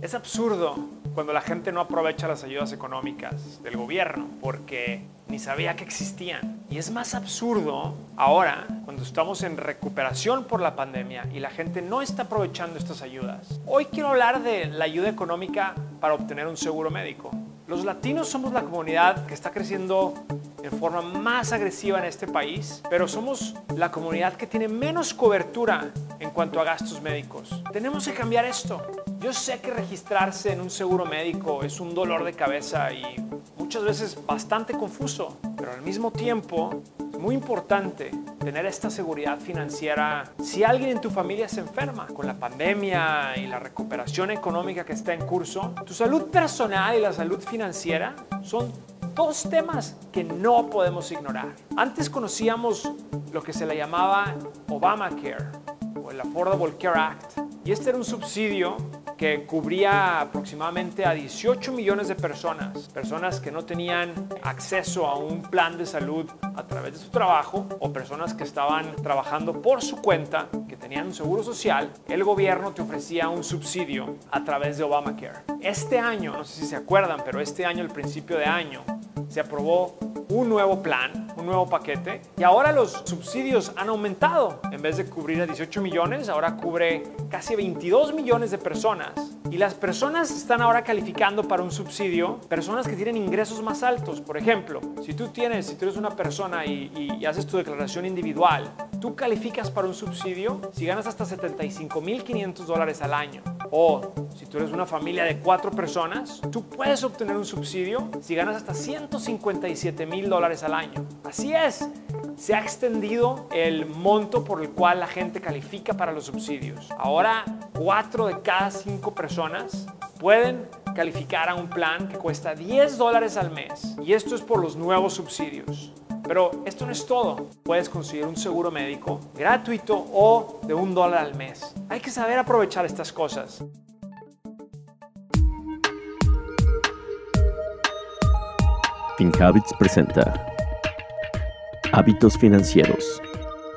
Es absurdo cuando la gente no aprovecha las ayudas económicas del gobierno porque ni sabía que existían. Y es más absurdo ahora cuando estamos en recuperación por la pandemia y la gente no está aprovechando estas ayudas. Hoy quiero hablar de la ayuda económica para obtener un seguro médico. Los latinos somos la comunidad que está creciendo en forma más agresiva en este país, pero somos la comunidad que tiene menos cobertura en cuanto a gastos médicos. Tenemos que cambiar esto. Yo sé que registrarse en un seguro médico es un dolor de cabeza y muchas veces bastante confuso, pero al mismo tiempo es muy importante tener esta seguridad financiera si alguien en tu familia se enferma. Con la pandemia y la recuperación económica que está en curso, tu salud personal y la salud financiera son dos temas que no podemos ignorar. Antes conocíamos lo que se le llamaba Obamacare o el Affordable Care Act y este era un subsidio que cubría aproximadamente a 18 millones de personas, personas que no tenían acceso a un plan de salud a través de su trabajo o personas que estaban trabajando por su cuenta, que tenían un seguro social, el gobierno te ofrecía un subsidio a través de Obamacare. Este año, no sé si se acuerdan, pero este año, el principio de año, se aprobó un nuevo plan, un nuevo paquete y ahora los subsidios han aumentado. En vez de cubrir a 18 millones, ahora cubre casi 22 millones de personas. Y las personas están ahora calificando para un subsidio, personas que tienen ingresos más altos. Por ejemplo, si tú tienes, si tú eres una persona y, y haces tu declaración individual, tú calificas para un subsidio si ganas hasta 75.500 dólares al año. O si tú eres una familia de cuatro personas, tú puedes obtener un subsidio si ganas hasta 157 mil dólares al año. Así es, se ha extendido el monto por el cual la gente califica para los subsidios. Ahora, cuatro de cada cinco personas pueden calificar a un plan que cuesta 10 dólares al mes. Y esto es por los nuevos subsidios. Pero esto no es todo. Puedes conseguir un seguro médico gratuito o de un dólar al mes. Hay que saber aprovechar estas cosas. FinHabits presenta Hábitos Financieros.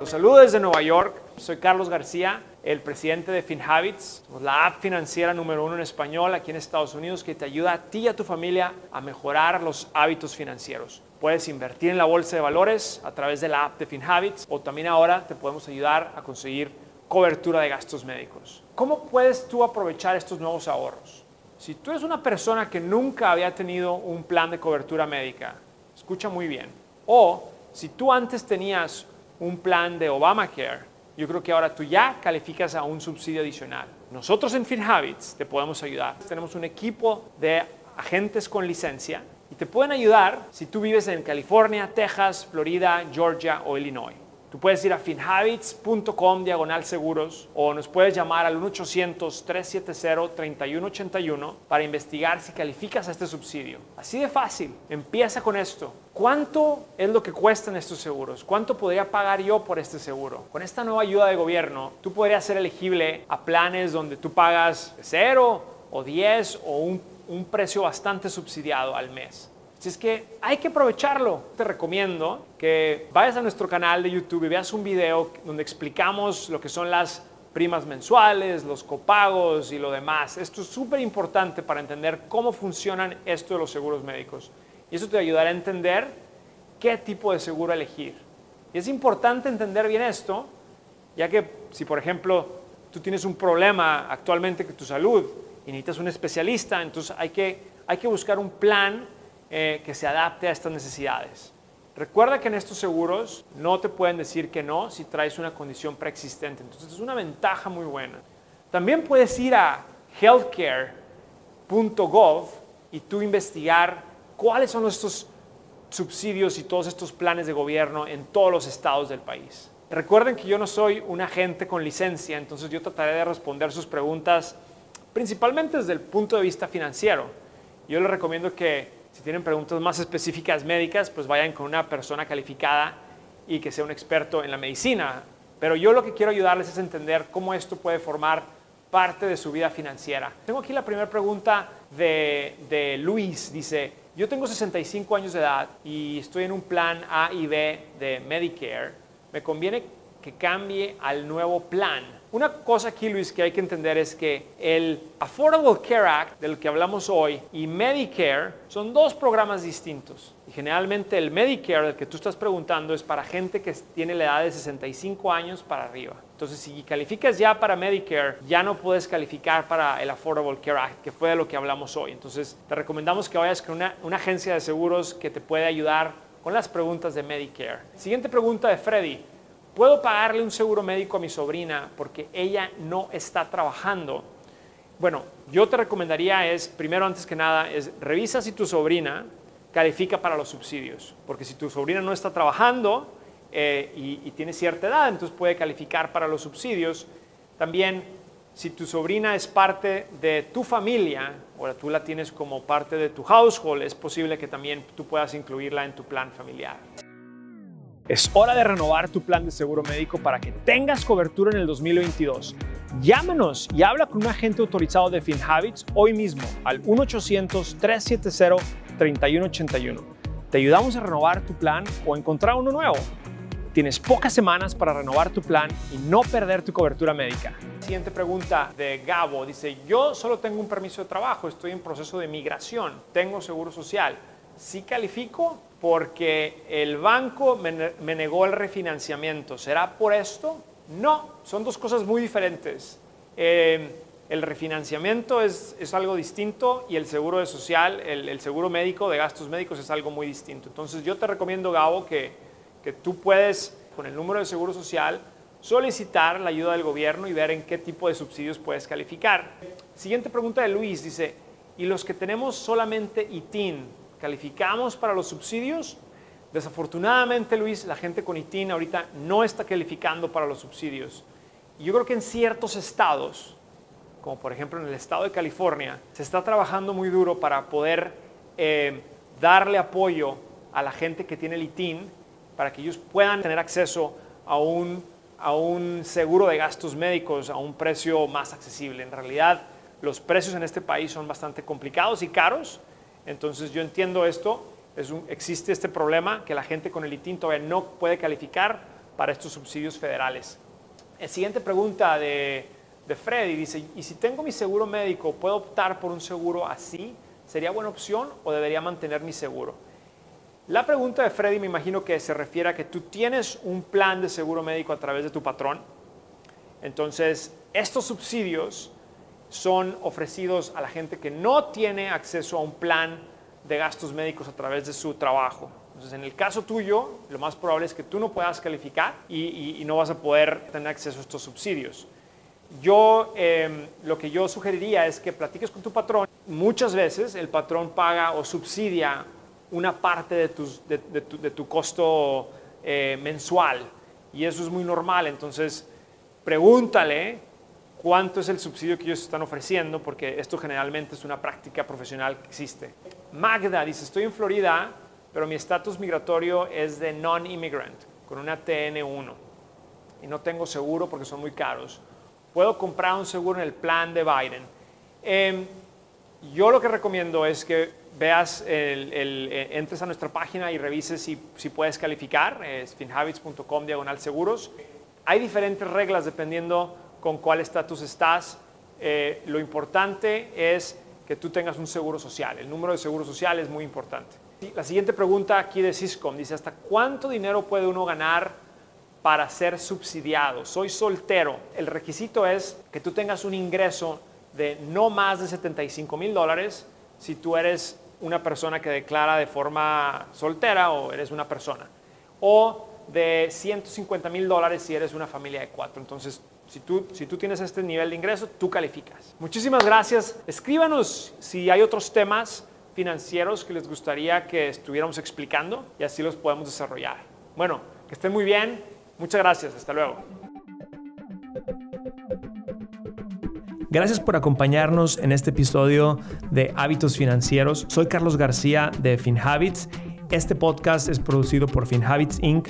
Los saludo desde Nueva York. Soy Carlos García, el presidente de FinHabits, la app financiera número uno en español aquí en Estados Unidos que te ayuda a ti y a tu familia a mejorar los hábitos financieros. Puedes invertir en la bolsa de valores a través de la app de FinHabits o también ahora te podemos ayudar a conseguir cobertura de gastos médicos. ¿Cómo puedes tú aprovechar estos nuevos ahorros? Si tú eres una persona que nunca había tenido un plan de cobertura médica, escucha muy bien. O si tú antes tenías un plan de Obamacare, yo creo que ahora tú ya calificas a un subsidio adicional. Nosotros en FinHabits te podemos ayudar. Tenemos un equipo de agentes con licencia y te pueden ayudar si tú vives en California, Texas, Florida, Georgia o Illinois. Tú puedes ir a finhabits.com diagonal seguros o nos puedes llamar al 1-800-370-3181 para investigar si calificas a este subsidio. Así de fácil. Empieza con esto. ¿Cuánto es lo que cuestan estos seguros? ¿Cuánto podría pagar yo por este seguro? Con esta nueva ayuda de gobierno, tú podrías ser elegible a planes donde tú pagas 0 o 10 o un, un precio bastante subsidiado al mes. Así es que hay que aprovecharlo. Te recomiendo que vayas a nuestro canal de YouTube y veas un video donde explicamos lo que son las primas mensuales, los copagos y lo demás. Esto es súper importante para entender cómo funcionan esto de los seguros médicos. Y eso te ayudará a entender qué tipo de seguro elegir. Y es importante entender bien esto, ya que si por ejemplo tú tienes un problema actualmente con tu salud y necesitas un especialista, entonces hay que, hay que buscar un plan eh, que se adapte a estas necesidades. Recuerda que en estos seguros no te pueden decir que no si traes una condición preexistente. Entonces es una ventaja muy buena. También puedes ir a healthcare.gov y tú investigar cuáles son estos subsidios y todos estos planes de gobierno en todos los estados del país. Recuerden que yo no soy un agente con licencia, entonces yo trataré de responder sus preguntas principalmente desde el punto de vista financiero. Yo les recomiendo que si tienen preguntas más específicas médicas, pues vayan con una persona calificada y que sea un experto en la medicina. Pero yo lo que quiero ayudarles es entender cómo esto puede formar parte de su vida financiera. Tengo aquí la primera pregunta de, de Luis. Dice, yo tengo 65 años de edad y estoy en un plan A y B de Medicare. ¿Me conviene que cambie al nuevo plan? Una cosa aquí, Luis, que hay que entender es que el Affordable Care Act, del que hablamos hoy, y Medicare son dos programas distintos. Y generalmente el Medicare, del que tú estás preguntando, es para gente que tiene la edad de 65 años para arriba. Entonces, si calificas ya para Medicare, ya no puedes calificar para el Affordable Care Act, que fue de lo que hablamos hoy. Entonces, te recomendamos que vayas con una, una agencia de seguros que te pueda ayudar con las preguntas de Medicare. Siguiente pregunta de Freddy. ¿Puedo pagarle un seguro médico a mi sobrina porque ella no está trabajando? Bueno, yo te recomendaría es, primero antes que nada, es revisa si tu sobrina califica para los subsidios, porque si tu sobrina no está trabajando eh, y, tiene cierta edad, entonces puede calificar para los subsidios. También, si tu sobrina es parte de tu familia, o tú la tienes como parte de tu household, es posible que también tú puedas incluirla en tu plan familiar. Es hora de renovar tu plan de seguro médico para que tengas cobertura en el 2022. Llámanos y habla con un agente autorizado de FinHabits hoy mismo al 1-800-370-3181. Te ayudamos a renovar tu plan o encontrar uno nuevo. Tienes pocas semanas para renovar tu plan y no perder tu cobertura médica. Siguiente pregunta de Gabo. Dice, yo solo tengo un permiso de trabajo, estoy en proceso de migración, tengo seguro social. ¿Sí califico? Porque el banco me, negó el refinanciamiento. ¿Será por esto? No, son dos cosas muy diferentes. Eh, el refinanciamiento es, algo distinto y el seguro de social, el, seguro médico de gastos médicos es algo muy distinto. Entonces yo te recomiendo, Gabo, que, que tú puedes, con el número de seguro social, solicitar la ayuda del gobierno y ver en qué tipo de subsidios puedes calificar. Siguiente pregunta de Luis, dice, ¿y los que tenemos solamente ITIN, ¿Calificamos para los subsidios? Desafortunadamente, Luis, la gente con ITIN ahorita no está calificando para los subsidios. Y yo creo que en ciertos estados, como por ejemplo en el estado de California, se está trabajando muy duro para poder eh, darle apoyo a la gente que tiene el ITIN para que ellos puedan tener acceso a un, a un seguro de gastos médicos a un precio más accesible. En realidad, los precios en este país son bastante complicados y caros entonces yo entiendo esto, existe este problema que la gente con el ITIN todavía no puede calificar para estos subsidios federales. La siguiente pregunta de, de Freddy dice, ¿y si tengo mi seguro médico, puedo optar por un seguro así? ¿Sería buena opción o debería mantener mi seguro? La pregunta de Freddy me imagino que se refiere a que tú tienes un plan de seguro médico a través de tu patrón. Entonces, estos subsidios son ofrecidos a la gente que no tiene acceso a un plan de gastos médicos a través de su trabajo. Entonces, en el caso tuyo, lo más probable es que tú no puedas calificar y, no vas a poder tener acceso a estos subsidios. Yo, em, lo que yo sugeriría es que platiques con tu patrón. Muchas veces el patrón paga o subsidia una parte de, tu, costo eh, mensual y eso es muy normal. Entonces, pregúntale cuánto es el subsidio que ellos están ofreciendo, porque esto generalmente es una práctica profesional que existe. Magda dice, estoy en Florida, pero mi estatus migratorio es de non-immigrant, con una TN1, y no tengo seguro porque son muy caros. ¿Puedo comprar un seguro en el plan de Biden? Em, yo lo que recomiendo es que veas, el, eh, entres a nuestra página y revises si, si puedes calificar, es finhabits.com diagonal seguros. Hay diferentes reglas dependiendo con cuál estatus estás. Eh, lo importante es que tú tengas un seguro social. El número de seguro social es muy importante. La siguiente pregunta aquí de Syscom dice, ¿hasta cuánto dinero puede uno ganar para ser subsidiado? Soy soltero. El requisito es que tú tengas un ingreso de no más de 75 mil dólares si tú eres una persona que declara de forma soltera o eres una persona. O de 150 mil dólares si eres una familia de cuatro. Entonces, si tú, si tú tienes este nivel de ingreso, tú calificas. Muchísimas gracias. Escríbanos si hay otros temas financieros que les gustaría que estuviéramos explicando y así los podemos desarrollar. Bueno, que estén muy bien. Muchas gracias. Hasta luego. Gracias por acompañarnos en este episodio de Hábitos Financieros. Soy Carlos García de FinHabits. Este podcast es producido por FinHabits Inc